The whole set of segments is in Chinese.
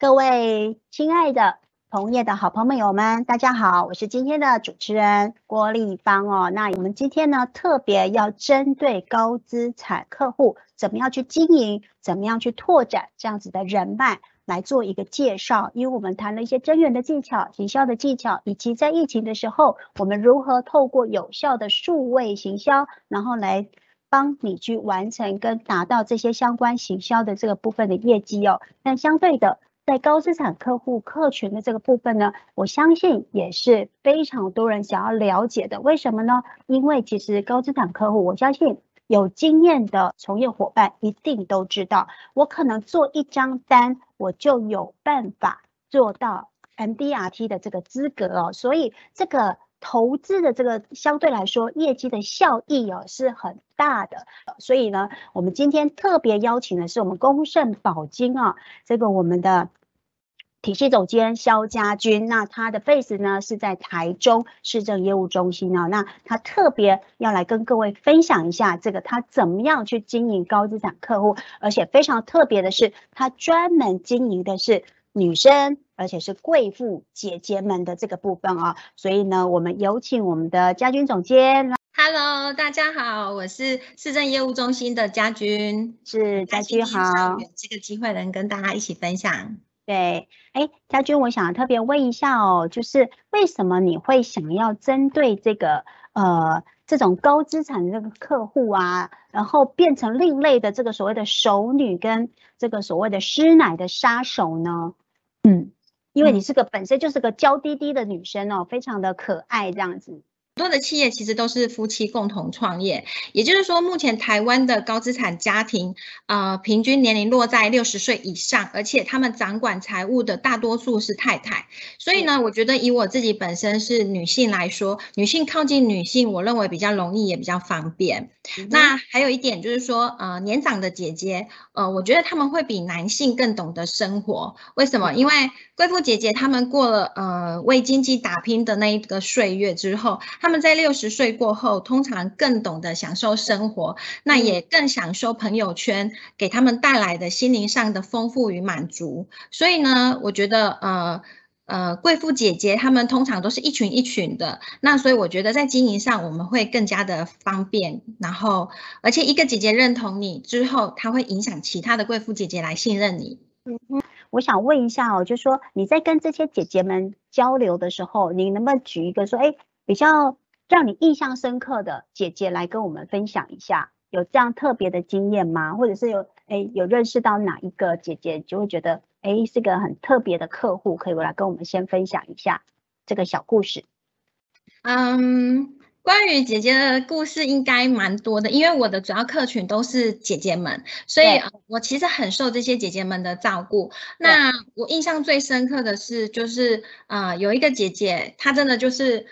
各位亲爱的同业的好朋友们，大家好，我是今天的主持人郭丽芳哦。那我们今天呢，特别要针对高资产客户，怎么样去经营，怎么样去拓展这样子的人脉，来做一个介绍。因为我们谈了一些增援的技巧、行销的技巧，以及在疫情的时候，我们如何透过有效的数位行销，然后来帮你去完成跟达到这些相关行销的这个部分的业绩哦。但相对的，在高资产客户客群的这个部分呢，我相信也是非常多人想要了解的。为什么呢？因为其实高资产客户，我相信有经验的从业伙伴一定都知道，我可能做一张单，我就有办法做到 MDRT 的这个资格哦。所以这个投资的这个相对来说业绩的效益哦是很大的。所以呢，我们今天特别邀请的是我们公盛宝金啊，这个我们的。体系总监肖家军，那他的 face 呢是在台中市政业务中心哦，那他特别要来跟各位分享一下这个他怎么样去经营高资产客户，而且非常特别的是，他专门经营的是女生，而且是贵妇姐姐们的这个部分啊，所以呢，我们有请我们的家军总监，Hello，大家好，我是市政业务中心的家军，是家军好，有这个机会能跟大家一起分享。对，哎，家军，我想特别问一下哦，就是为什么你会想要针对这个呃这种高资产的这个客户啊，然后变成另类的这个所谓的熟女跟这个所谓的师奶的杀手呢？嗯，因为你是个本身就是个娇滴滴的女生哦，非常的可爱这样子。多的企业其实都是夫妻共同创业，也就是说，目前台湾的高资产家庭，呃，平均年龄落在六十岁以上，而且他们掌管财务的大多数是太太。所以呢，我觉得以我自己本身是女性来说，女性靠近女性，我认为比较容易，也比较方便。那还有一点就是说，呃，年长的姐姐，呃，我觉得他们会比男性更懂得生活。为什么？因为贵妇姐姐她们过了呃为经济打拼的那一个岁月之后，她们在六十岁过后，通常更懂得享受生活，那也更享受朋友圈给他们带来的心灵上的丰富与满足。所以呢，我觉得呃。呃，贵妇姐姐她们通常都是一群一群的，那所以我觉得在经营上我们会更加的方便，然后而且一个姐姐认同你之后，她会影响其他的贵妇姐姐来信任你。嗯嗯，我想问一下哦，就说你在跟这些姐姐们交流的时候，你能不能举一个说，哎，比较让你印象深刻的姐姐来跟我们分享一下，有这样特别的经验吗？或者是有哎有认识到哪一个姐姐就会觉得？哎，是个很特别的客户，可以来跟我们先分享一下这个小故事。嗯，关于姐姐的故事应该蛮多的，因为我的主要客群都是姐姐们，所以我其实很受这些姐姐们的照顾。那我印象最深刻的是，就是呃，有一个姐姐，她真的就是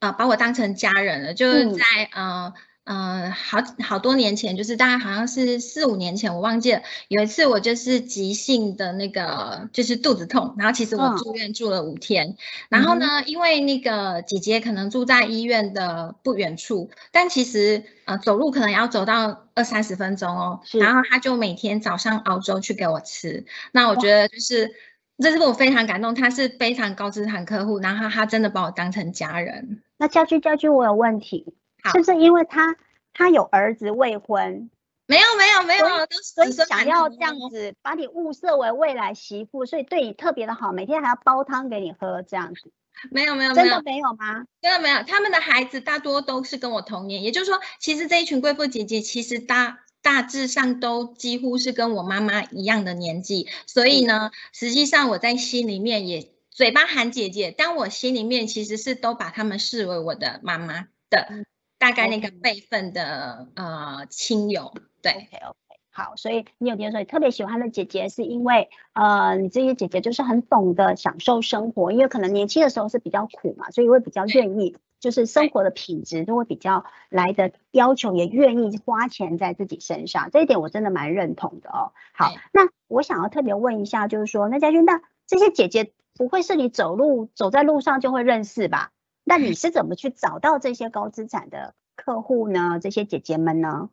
呃把我当成家人了，就是在呃。嗯，好好多年前，就是大概好像是四五年前，我忘记了。有一次我就是急性的那个，就是肚子痛，然后其实我住院住了五天。然后呢，因为那个姐姐可能住在医院的不远处，但其实呃走路可能要走到二三十分钟哦。然后她就每天早上熬粥去给我吃。那我觉得就是这是我非常感动，她是非常高资产客户，然后她真的把我当成家人。那家居家居，我有问题。是不是因为他他有儿子未婚？没有没有没有，所以想要这样子把你物色为未来媳妇，所以对你特别的好，每天还要煲汤给你喝这样子。没有没有真的没有吗？真的没有，他们的孩子大多都是跟我同年，也就是说，其实这一群贵妇姐姐其实大大致上都几乎是跟我妈妈一样的年纪，所以呢，实际上我在心里面也嘴巴喊姐姐，但我心里面其实是都把他们视为我的妈妈的。大概那个辈分的呃亲友，对，OK OK，好，所以你有听说你特别喜欢的姐姐，是因为呃你这些姐姐就是很懂得享受生活，因为可能年轻的时候是比较苦嘛，所以会比较愿意，就是生活的品质都会比较来的要求，也愿意花钱在自己身上，这一点我真的蛮认同的哦。好，那我想要特别问一下，就是说那家军，那这些姐姐不会是你走路走在路上就会认识吧？那你是怎么去找到这些高资产的客户呢？这些姐姐们呢？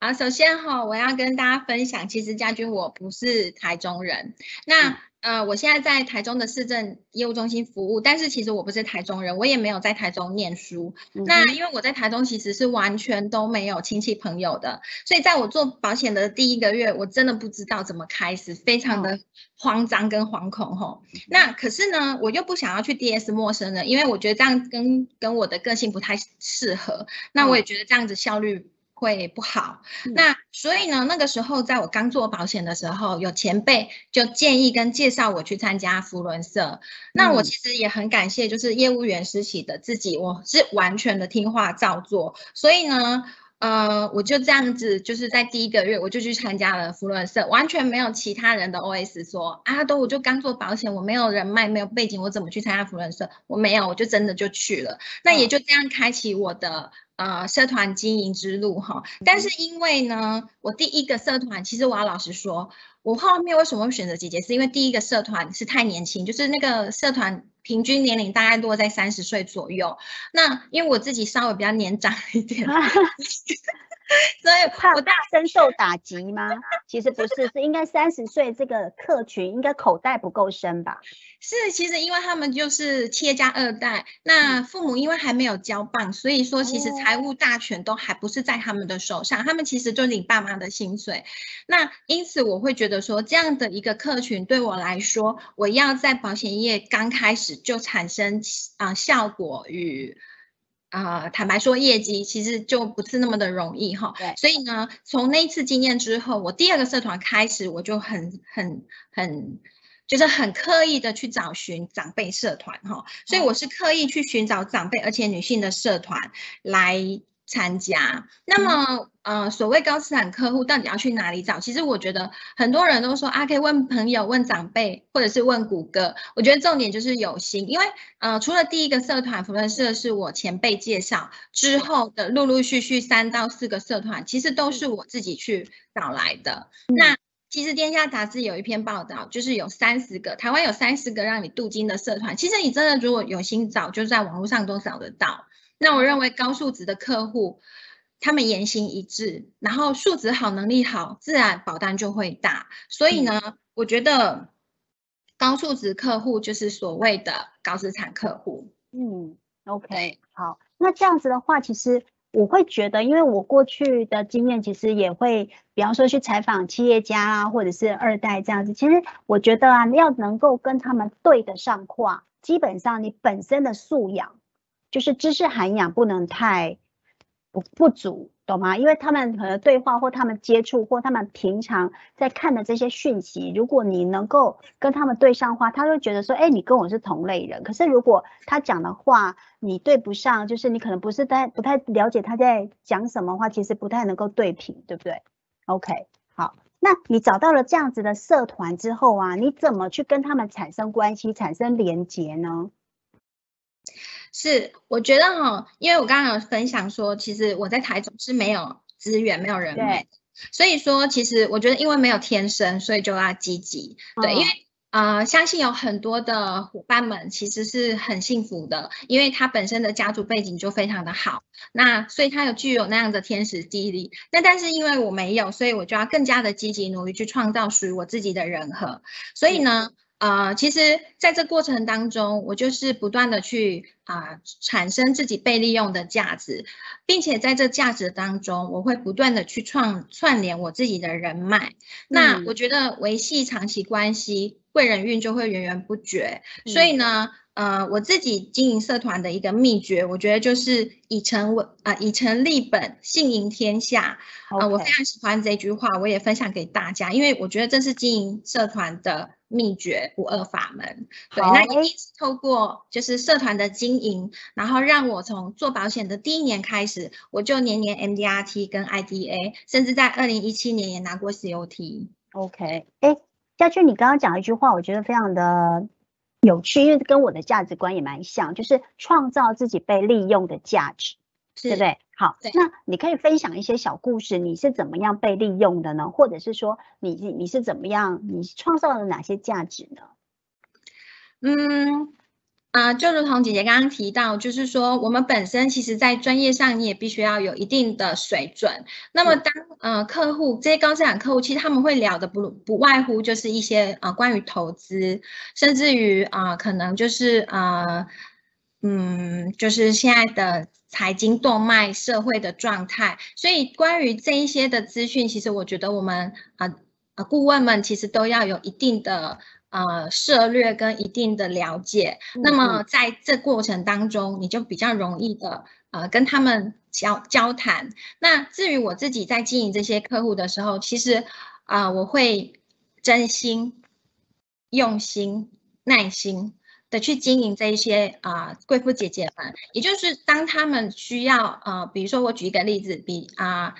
啊，首先哈，我要跟大家分享，其实家军我不是台中人。那呃，我现在在台中的市政业务中心服务，但是其实我不是台中人，我也没有在台中念书。那因为我在台中其实是完全都没有亲戚朋友的，所以在我做保险的第一个月，我真的不知道怎么开始，非常的慌张跟惶恐吼。那可是呢，我又不想要去 DS 陌生人，因为我觉得这样跟跟我的个性不太适合。那我也觉得这样子效率。会不好，那所以呢，那个时候在我刚做保险的时候，有前辈就建议跟介绍我去参加福伦社。那我其实也很感谢，就是业务员实习的自己，我是完全的听话照做。所以呢，呃，我就这样子，就是在第一个月我就去参加了福伦社，完全没有其他人的 OS 说啊，都我就刚做保险，我没有人脉，没有背景，我怎么去参加福伦社？我没有，我就真的就去了。那也就这样开启我的。呃，社团经营之路哈，但是因为呢，我第一个社团，其实我要老实说，我后面为什么会选择姐姐，是因为第一个社团是太年轻，就是那个社团平均年龄大概落在三十岁左右。那因为我自己稍微比较年长一点，所以怕我大深受打击吗？其实不是，是应该三十岁这个客群应该口袋不够深吧。是，其实因为他们就是企业家二代，那父母因为还没有交棒，所以说其实财务大权都还不是在他们的手上，他们其实就领爸妈的薪水。那因此我会觉得说，这样的一个客群对我来说，我要在保险业刚开始就产生啊效果与啊坦白说业绩，其实就不是那么的容易哈。对，所以呢，从那一次经验之后，我第二个社团开始，我就很很很。就是很刻意的去找寻长辈社团哈，所以我是刻意去寻找长辈而且女性的社团来参加。那么呃，所谓高资产客户到底要去哪里找？其实我觉得很多人都说啊，可以问朋友、问长辈，或者是问谷歌。我觉得重点就是有心，因为呃，除了第一个社团福伦社是我前辈介绍之后的陆陆续续三到四个社团，其实都是我自己去找来的。那其实《天下杂志》有一篇报道，就是有三十个台湾有三十个让你镀金的社团。其实你真的如果有心找，就在网络上都找得到。那我认为高素质的客户，他们言行一致，然后素质好、能力好，自然保单就会大。所以呢，我觉得高素质客户就是所谓的高资产客户。嗯，OK，好，那这样子的话，其实。我会觉得，因为我过去的经验，其实也会，比方说去采访企业家啊，或者是二代这样子。其实我觉得啊，要能够跟他们对得上话，基本上你本身的素养，就是知识涵养不能太不不足。懂吗？因为他们可能对话或他们接触或他们平常在看的这些讯息，如果你能够跟他们对上话，他会觉得说，哎，你跟我是同类人。可是如果他讲的话你对不上，就是你可能不是太不太了解他在讲什么话，其实不太能够对平，对不对？OK，好，那你找到了这样子的社团之后啊，你怎么去跟他们产生关系、产生连结呢？是，我觉得哈，因为我刚刚有分享说，其实我在台中是没有资源、没有人脉，所以说其实我觉得，因为没有天生，所以就要积极。对，因为呃，相信有很多的伙伴们其实是很幸福的，因为他本身的家族背景就非常的好，那所以他有具有那样的天时地利。那但是因为我没有，所以我就要更加的积极努力去创造属于我自己的人和。所以呢。呃，其实在这过程当中，我就是不断的去啊产生自己被利用的价值，并且在这价值当中，我会不断的去创串联我自己的人脉。那我觉得维系长期关系，贵人运就会源源不绝。所以呢。呃，我自己经营社团的一个秘诀，我觉得就是以诚为啊，以诚立本，信赢天下。啊，我非常喜欢这句话，我也分享给大家，因为我觉得这是经营社团的秘诀，不二法门。对，那一定是透过就是社团的经营，然后让我从做保险的第一年开始，我就年年 MDRT 跟 IDA，甚至在二零一七年也拿过 COT。OK，哎，嘉俊，你刚刚讲一句话，我觉得非常的。有趣，因为跟我的价值观也蛮像，就是创造自己被利用的价值，对不对？好，那你可以分享一些小故事，你是怎么样被利用的呢？或者是说，你你你是怎么样，你创造了哪些价值呢？嗯。啊，就如同姐姐刚刚提到，就是说我们本身其实，在专业上你也必须要有一定的水准。那么，当呃客户这些高资产客户，其实他们会聊的不不外乎就是一些呃关于投资，甚至于啊可能就是呃嗯就是现在的财经动脉、社会的状态。所以关于这一些的资讯，其实我觉得我们啊啊顾问们其实都要有一定的。呃，涉略跟一定的了解，那么在这过程当中，你就比较容易的呃跟他们交交谈。那至于我自己在经营这些客户的时候，其实啊，我会真心、用心、耐心的去经营这一些啊贵妇姐姐们。也就是当他们需要呃，比如说我举一个例子，比啊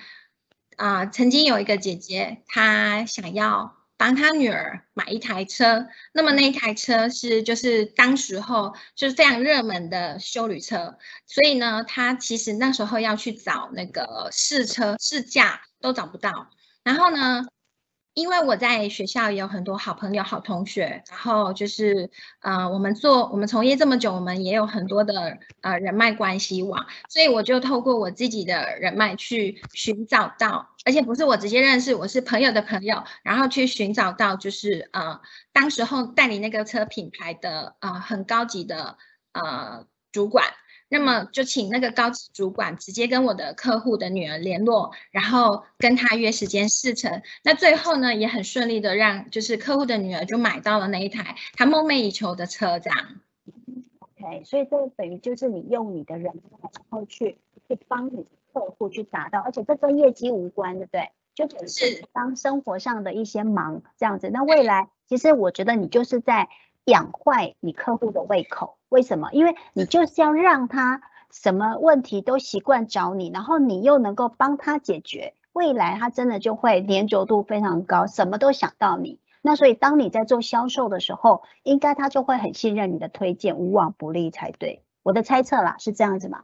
啊，曾经有一个姐姐，她想要。帮他女儿买一台车，那么那一台车是就是当时候就是非常热门的修旅车，所以呢，他其实那时候要去找那个试车试驾都找不到，然后呢。因为我在学校也有很多好朋友、好同学，然后就是，呃，我们做我们从业这么久，我们也有很多的呃人脉关系网，所以我就透过我自己的人脉去寻找到，而且不是我直接认识，我是朋友的朋友，然后去寻找到就是呃，当时候代理那个车品牌的呃很高级的呃主管。那么就请那个高级主管直接跟我的客户的女儿联络，然后跟他约时间试乘。那最后呢，也很顺利的让就是客户的女儿就买到了那一台她梦寐以求的车，这样。OK，所以这等于就是你用你的人然后去去帮你客户去达到，而且这跟业绩无关，对不对？就只是帮生活上的一些忙这样子。那未来其实我觉得你就是在。养坏你客户的胃口，为什么？因为你就是要让他什么问题都习惯找你，然后你又能够帮他解决，未来他真的就会粘着度非常高，什么都想到你。那所以当你在做销售的时候，应该他就会很信任你的推荐，无往不利才对。我的猜测啦，是这样子吗？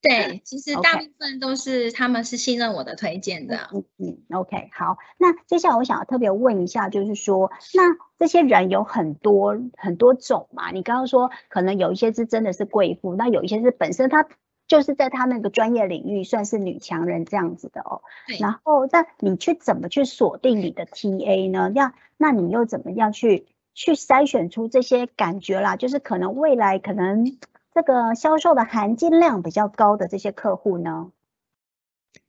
对，其实大部分都是他们是信任我的推荐的。嗯嗯，OK，好，那接下来我想要特别问一下，就是说，那这些人有很多很多种嘛？你刚刚说可能有一些是真的是贵妇，那有一些是本身她就是在她那个专业领域算是女强人这样子的哦。然后，那你去怎么去锁定你的 TA 呢？要那你又怎么样去去筛选出这些感觉啦？就是可能未来可能。这个销售的含金量比较高的这些客户呢？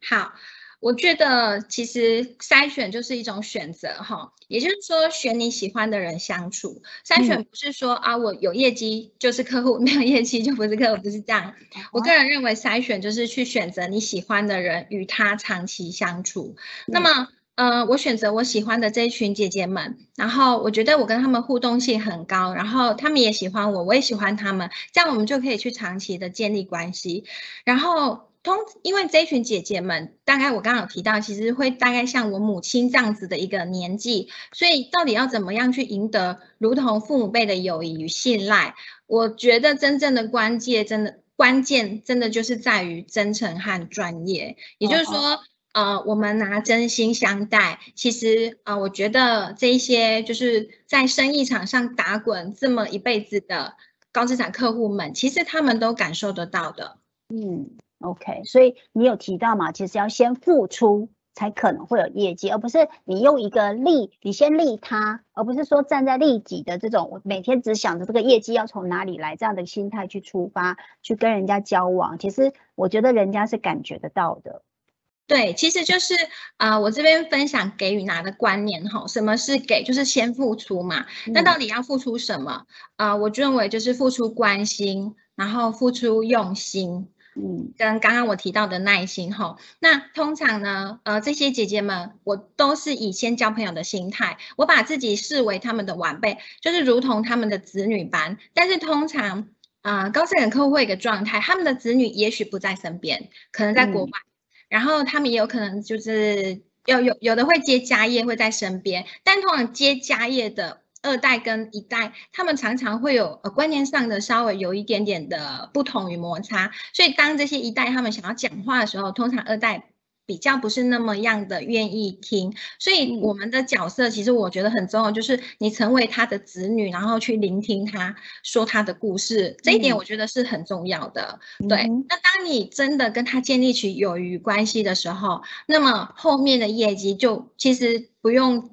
好，我觉得其实筛选就是一种选择哈，也就是说选你喜欢的人相处。筛选不是说啊，我有业绩就是客户，没有业绩就不是客户，不是这样。我个人认为筛选就是去选择你喜欢的人，与他长期相处。那么。呃，我选择我喜欢的这一群姐姐们，然后我觉得我跟她们互动性很高，然后她们也喜欢我，我也喜欢她们，这样我们就可以去长期的建立关系。然后通，因为这一群姐姐们，大概我刚刚有提到，其实会大概像我母亲这样子的一个年纪，所以到底要怎么样去赢得如同父母辈的友谊与信赖？我觉得真正的关键，真的关键，真的就是在于真诚和专业，也就是说。呃，我们拿真心相待，其实啊，我觉得这一些就是在生意场上打滚这么一辈子的高资产客户们，其实他们都感受得到的。嗯，OK，所以你有提到嘛，其实要先付出才可能会有业绩，而不是你用一个利，你先利他，而不是说站在利己的这种，我每天只想着这个业绩要从哪里来这样的心态去出发，去跟人家交往，其实我觉得人家是感觉得到的。对，其实就是啊，我这边分享给予拿的观念哈，什么是给，就是先付出嘛。那到底要付出什么啊？我认为就是付出关心，然后付出用心，嗯，跟刚刚我提到的耐心哈。那通常呢，呃，这些姐姐们，我都是以先交朋友的心态，我把自己视为他们的晚辈，就是如同他们的子女般。但是通常啊，高资产客户会一个状态，他们的子女也许不在身边，可能在国外。然后他们也有可能就是有有有的会接家业会在身边，但通常接家业的二代跟一代，他们常常会有呃观念上的稍微有一点点的不同与摩擦，所以当这些一代他们想要讲话的时候，通常二代比较不是那么样的愿意听，所以我们的角色其实我觉得很重要，就是你成为他的子女，然后去聆听他说他的故事，这一点我觉得是很重要的。对，那当你真的跟他建立起友谊关系的时候，那么后面的业绩就其实不用。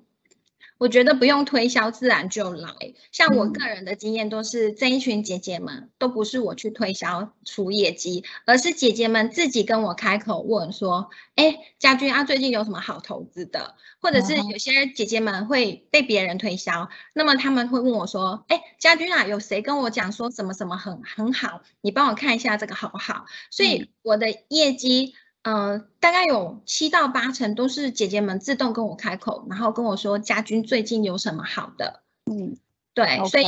我觉得不用推销，自然就来。像我个人的经验，都是这一群姐姐们，都不是我去推销出业绩，而是姐姐们自己跟我开口问说：“哎，家军啊，最近有什么好投资的？”或者是有些姐姐们会被别人推销，那么他们会问我说：“哎，家军啊，有谁跟我讲说什么什么很很好？你帮我看一下这个好不好？”所以我的业绩。嗯，大概有七到八成都是姐姐们自动跟我开口，然后跟我说家军最近有什么好的。嗯，对，所以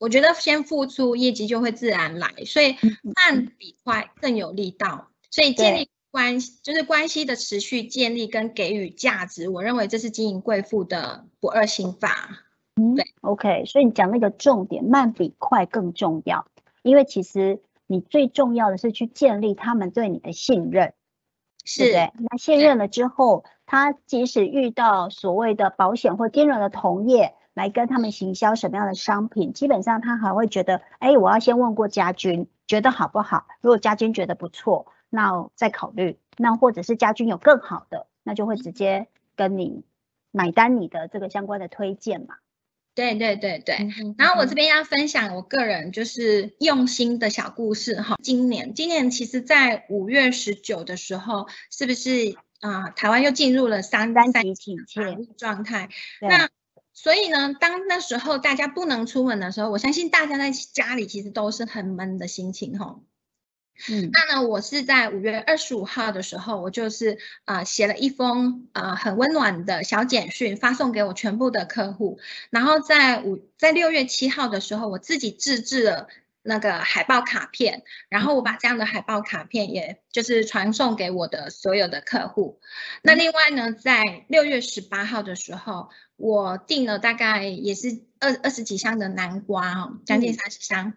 我觉得先付出业绩就会自然来，所以慢比快更有力道。所以建立关系就是关系的持续建立跟给予价值，我认为这是经营贵妇的不二心法。嗯，对，OK，所以你讲那个重点，慢比快更重要，因为其实你最重要的是去建立他们对你的信任。对不对？那卸任了之后，他即使遇到所谓的保险或金融的同业来跟他们行销什么样的商品，基本上他还会觉得，哎，我要先问过家军，觉得好不好？如果家军觉得不错，那再考虑。那或者是家军有更好的，那就会直接跟你买单你的这个相关的推荐嘛。对对对对，然后我这边要分享我个人就是用心的小故事哈。今年今年其实，在五月十九的时候，是不是啊？台湾又进入了三三级警戒状态。那所以呢，当那时候大家不能出门的时候，我相信大家在家里其实都是很闷的心情哈。嗯，那呢，我是在五月二十五号的时候，我就是啊写了一封啊很温暖的小简讯，发送给我全部的客户。然后在五在六月七号的时候，我自己自制了那个海报卡片，然后我把这样的海报卡片，也就是传送给我的所有的客户。那另外呢，在六月十八号的时候，我订了大概也是二二十几箱的南瓜哦，将近三十箱。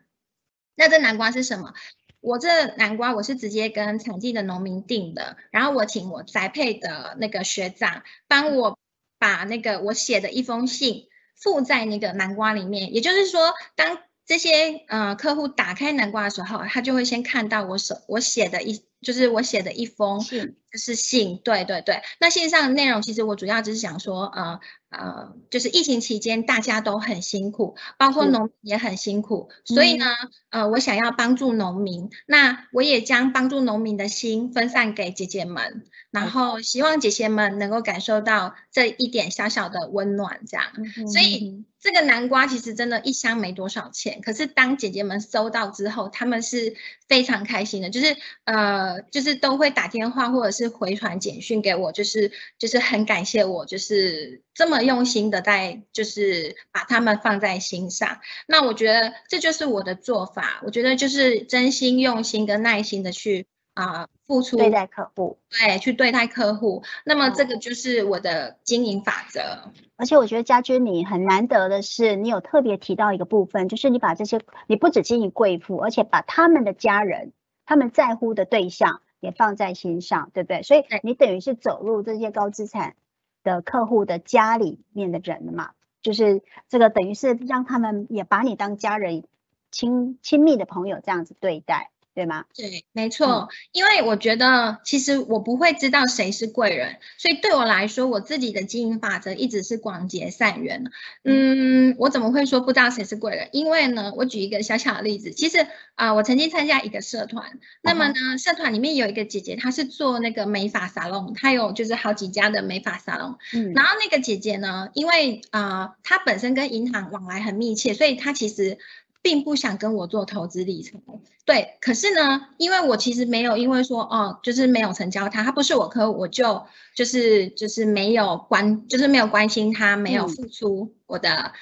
那这南瓜是什么？我这南瓜我是直接跟产地的农民订的，然后我请我栽培的那个学长帮我把那个我写的一封信附在那个南瓜里面，也就是说，当这些呃客户打开南瓜的时候，他就会先看到我手我写的一就是我写的一封就是信，对对对。那线上的内容其实我主要只是想说，呃。呃，就是疫情期间大家都很辛苦，包括农民也很辛苦，所以呢，呃，我想要帮助农民，那我也将帮助农民的心分散给姐姐们，然后希望姐姐们能够感受到这一点小小的温暖，这样。所以这个南瓜其实真的一箱没多少钱，可是当姐姐们收到之后，他们是非常开心的，就是呃，就是都会打电话或者是回传简讯给我，就是就是很感谢我，就是这么。用心的在就是把他们放在心上，那我觉得这就是我的做法。我觉得就是真心用心跟耐心的去啊付出对待客户，对，去对待客户。那么这个就是我的经营法则。而且我觉得家军你很难得的是，你有特别提到一个部分，就是你把这些你不只经营贵妇，而且把他们的家人、他们在乎的对象也放在心上，对不对？所以你等于是走入这些高资产。的客户的家里面的人了嘛，就是这个等于是让他们也把你当家人、亲亲密的朋友这样子对待。对吗？对，没错。因为我觉得，其实我不会知道谁是贵人，所以对我来说，我自己的经营法则一直是广结善缘。嗯，我怎么会说不知道谁是贵人？因为呢，我举一个小小的例子，其实啊，我曾经参加一个社团，那么呢，社团里面有一个姐姐，她是做那个美发沙龙，她有就是好几家的美发沙龙。嗯，然后那个姐姐呢，因为啊，她本身跟银行往来很密切，所以她其实。并不想跟我做投资理财，对。可是呢，因为我其实没有，因为说哦，就是没有成交他，他不是我客户，我就就是就是没有关，就是没有关心他，没有付出我的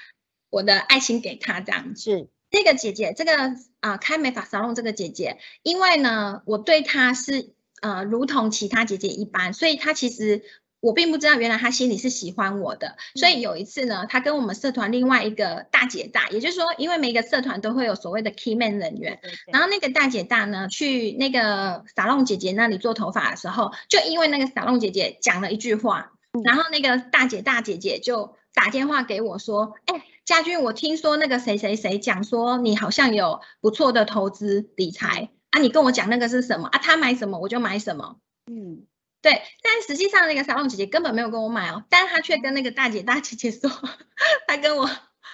我的爱心给他这样。是这个姐姐，这个啊开美发沙龙这个姐姐，因为呢，我对她是呃如同其他姐姐一般，所以她其实。我并不知道，原来他心里是喜欢我的，所以有一次呢，他跟我们社团另外一个大姐大，也就是说，因为每个社团都会有所谓的 key man 人员，然后那个大姐大呢，去那个沙龙姐姐那里做头发的时候，就因为那个沙龙姐姐讲了一句话，然后那个大姐大姐姐就打电话给我说，哎，家俊，我听说那个谁谁谁讲说你好像有不错的投资理财啊，你跟我讲那个是什么？啊？他买什么我就买什么，嗯。对，但实际上那个沙龙姐姐根本没有跟我买哦，但是她却跟那个大姐大姐姐说，她跟我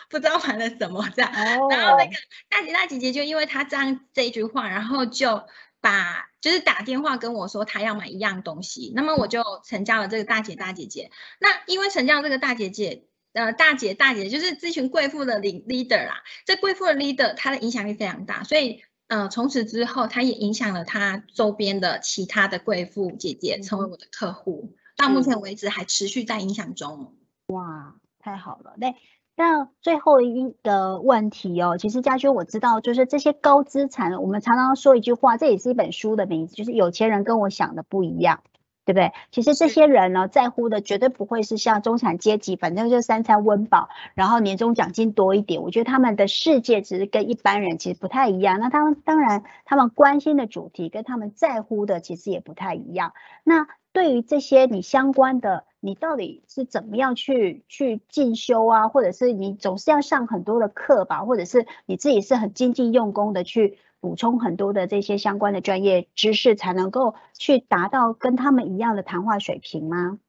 不知道买了什么这样，然后那个大姐大姐姐就因为她这样这一句话，然后就把就是打电话跟我说她要买一样东西，那么我就成交了这个大姐大姐姐。那因为成交这个大姐姐，呃，大姐大姐就是这群贵妇的领 leader 啦，这贵妇的 leader 她的影响力非常大，所以。呃，从此之后，他也影响了他周边的其他的贵妇姐姐成为我的客户，到目前为止还持续在影响中。哇，太好了！那那最后一个问题哦，其实家轩我知道，就是这些高资产，我们常常说一句话，这也是一本书的名字，就是有钱人跟我想的不一样。对不对？其实这些人呢，在乎的绝对不会是像中产阶级，反正就三餐温饱，然后年终奖金多一点。我觉得他们的世界其实跟一般人其实不太一样。那他们当然，他们关心的主题跟他们在乎的其实也不太一样。那对于这些你相关的，你到底是怎么样去去进修啊？或者是你总是要上很多的课吧？或者是你自己是很精进用功的去？补充很多的这些相关的专业知识，才能够去达到跟他们一样的谈话水平吗？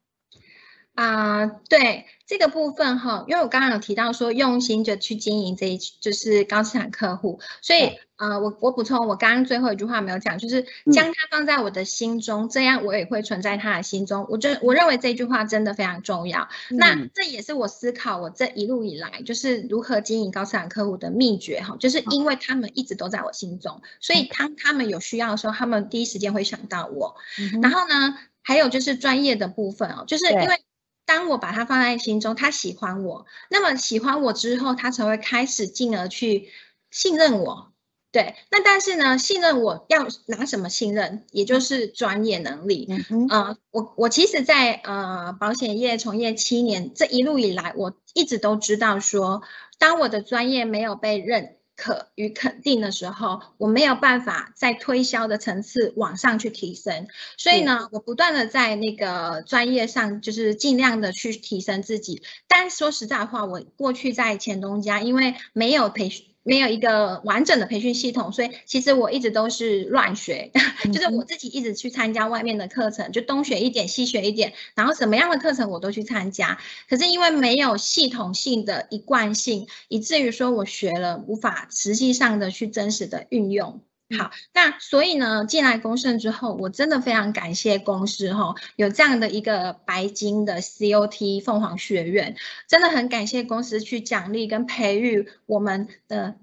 啊，对这个部分哈，因为我刚刚有提到说用心就去经营这一就是高资产客户，所以呃，我我补充我刚刚最后一句话没有讲，就是将它放在我的心中，这样我也会存在他的心中。我觉我认为这句话真的非常重要。那这也是我思考我这一路以来就是如何经营高资产客户的秘诀哈，就是因为他们一直都在我心中，所以当他们有需要的时候，他们第一时间会想到我。然后呢，还有就是专业的部分哦，就是因为。当我把他放在心中，他喜欢我，那么喜欢我之后，他才会开始进而去信任我。对，那但是呢，信任我要拿什么信任？也就是专业能力。嗯，我我其实，在呃保险业从业七年这一路以来，我一直都知道说，当我的专业没有被认。可与肯定的时候，我没有办法在推销的层次往上去提升，所以呢，我不断的在那个专业上，就是尽量的去提升自己。但说实在话，我过去在前东家，因为没有培训。没有一个完整的培训系统，所以其实我一直都是乱学，就是我自己一直去参加外面的课程，就东学一点西学一点，然后什么样的课程我都去参加。可是因为没有系统性的一贯性，以至于说我学了无法实际上的去真实的运用。好，那所以呢，进来公盛之后，我真的非常感谢公司哈，有这样的一个白金的 COT 凤凰学院，真的很感谢公司去奖励跟培育我们的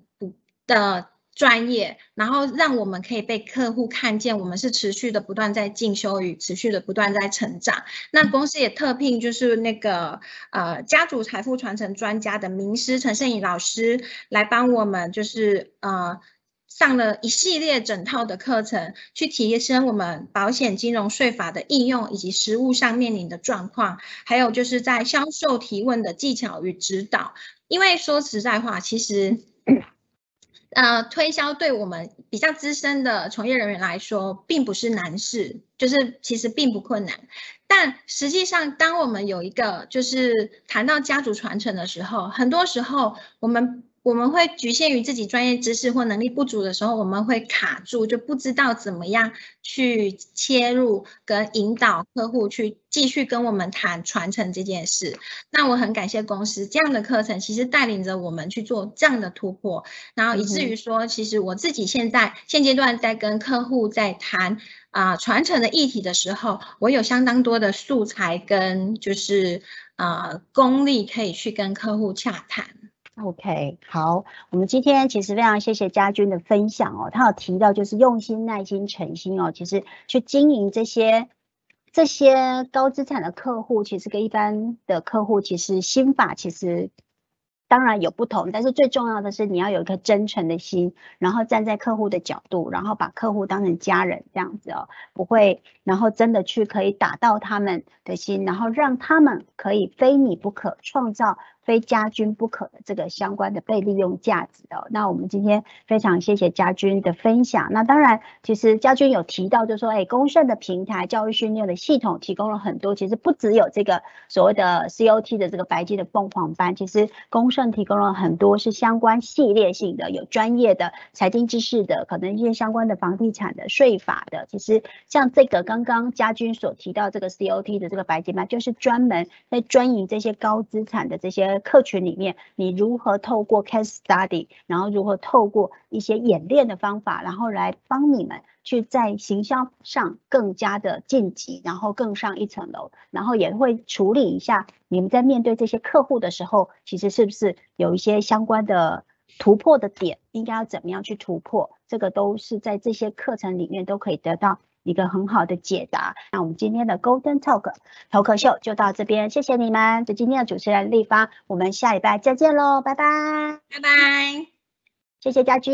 的专业，然后让我们可以被客户看见，我们是持续的不断在进修与持续的不断在成长。那公司也特聘就是那个呃家族财富传承专家的名师陈胜宇老师来帮我们，就是呃。上了一系列整套的课程，去提升我们保险金融税法的应用以及实务上面临的状况，还有就是在销售提问的技巧与指导。因为说实在话，其实，呃，推销对我们比较资深的从业人员来说，并不是难事，就是其实并不困难。但实际上，当我们有一个就是谈到家族传承的时候，很多时候我们。我们会局限于自己专业知识或能力不足的时候，我们会卡住，就不知道怎么样去切入跟引导客户去继续跟我们谈传承这件事。那我很感谢公司这样的课程，其实带领着我们去做这样的突破，然后以至于说，其实我自己现在现阶段在跟客户在谈啊传承的议题的时候，我有相当多的素材跟就是啊功力可以去跟客户洽谈。OK，好，我们今天其实非常谢谢家军的分享哦，他有提到就是用心、耐心、诚心哦，其实去经营这些这些高资产的客户，其实跟一般的客户其实心法其实。当然有不同，但是最重要的是你要有一颗真诚的心，然后站在客户的角度，然后把客户当成家人这样子哦，不会，然后真的去可以打到他们的心，然后让他们可以非你不可，创造。非家军不可的这个相关的被利用价值哦，那我们今天非常谢谢家军的分享。那当然，其实家军有提到，就说，哎，公盛的平台教育训练的系统提供了很多，其实不只有这个所谓的 COT 的这个白金的凤凰班，其实公盛提供了很多是相关系列性的，有专业的财经知识的，可能一些相关的房地产的税法的。其实像这个刚刚家军所提到这个 COT 的这个白金班，就是专门在专营这些高资产的这些。客群里面，你如何透过 case study，然后如何透过一些演练的方法，然后来帮你们去在行销上更加的晋级，然后更上一层楼，然后也会处理一下你们在面对这些客户的时候，其实是不是有一些相关的突破的点，应该要怎么样去突破，这个都是在这些课程里面都可以得到。一个很好的解答。那我们今天的 Golden Talk 头壳秀就到这边，谢谢你们。就今天的主持人立方，我们下礼拜再见喽，拜拜，拜拜，谢谢家居。